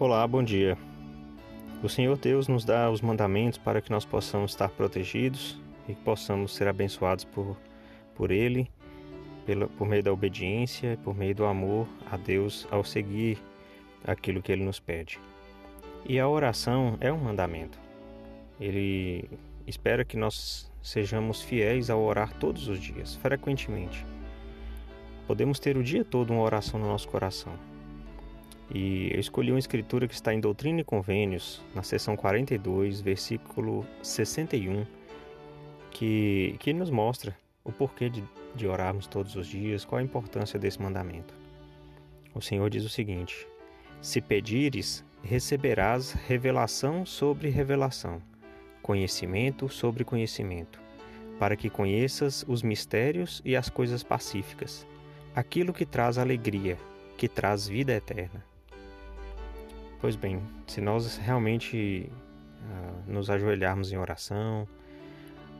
Olá, bom dia. O Senhor Deus nos dá os mandamentos para que nós possamos estar protegidos e que possamos ser abençoados por, por Ele, pela, por meio da obediência, por meio do amor a Deus ao seguir aquilo que Ele nos pede. E a oração é um mandamento. Ele espera que nós sejamos fiéis ao orar todos os dias, frequentemente. Podemos ter o dia todo uma oração no nosso coração e eu escolhi uma escritura que está em Doutrina e Convênios, na seção 42, versículo 61, que, que nos mostra o porquê de, de orarmos todos os dias, qual a importância desse mandamento. O Senhor diz o seguinte: Se pedires, receberás revelação sobre revelação, conhecimento sobre conhecimento, para que conheças os mistérios e as coisas pacíficas, aquilo que traz alegria, que traz vida eterna. Pois bem, se nós realmente uh, nos ajoelharmos em oração,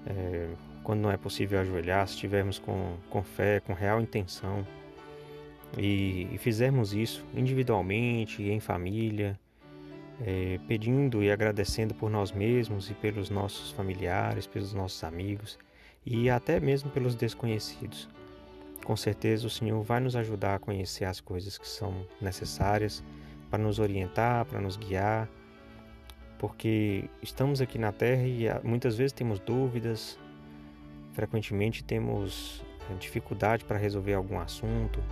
é, quando não é possível ajoelhar, se estivermos com, com fé, com real intenção, e, e fizermos isso individualmente, em família, é, pedindo e agradecendo por nós mesmos e pelos nossos familiares, pelos nossos amigos e até mesmo pelos desconhecidos. Com certeza o Senhor vai nos ajudar a conhecer as coisas que são necessárias para nos orientar, para nos guiar, porque estamos aqui na Terra e ah, muitas vezes temos dúvidas, frequentemente temos eh, dificuldade para resolver algum assunto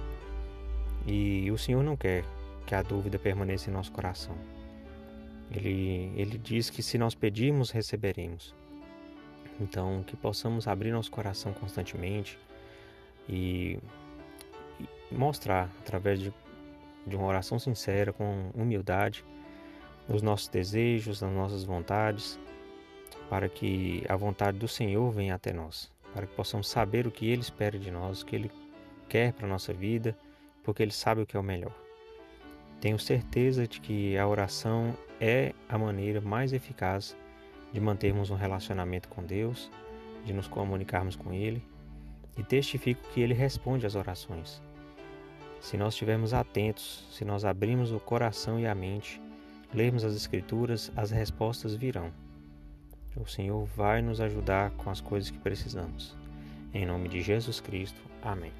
e o Senhor não quer que a dúvida permaneça em nosso coração. Ele, ele diz que se nós pedirmos, receberemos. Então, que possamos abrir nosso coração constantemente e, e mostrar através de de uma oração sincera, com humildade, os nossos desejos, as nossas vontades, para que a vontade do Senhor venha até nós, para que possamos saber o que Ele espera de nós, o que Ele quer para a nossa vida, porque Ele sabe o que é o melhor. Tenho certeza de que a oração é a maneira mais eficaz de mantermos um relacionamento com Deus, de nos comunicarmos com Ele, e testifico que Ele responde às orações. Se nós estivermos atentos, se nós abrirmos o coração e a mente, lermos as Escrituras, as respostas virão. O Senhor vai nos ajudar com as coisas que precisamos. Em nome de Jesus Cristo. Amém.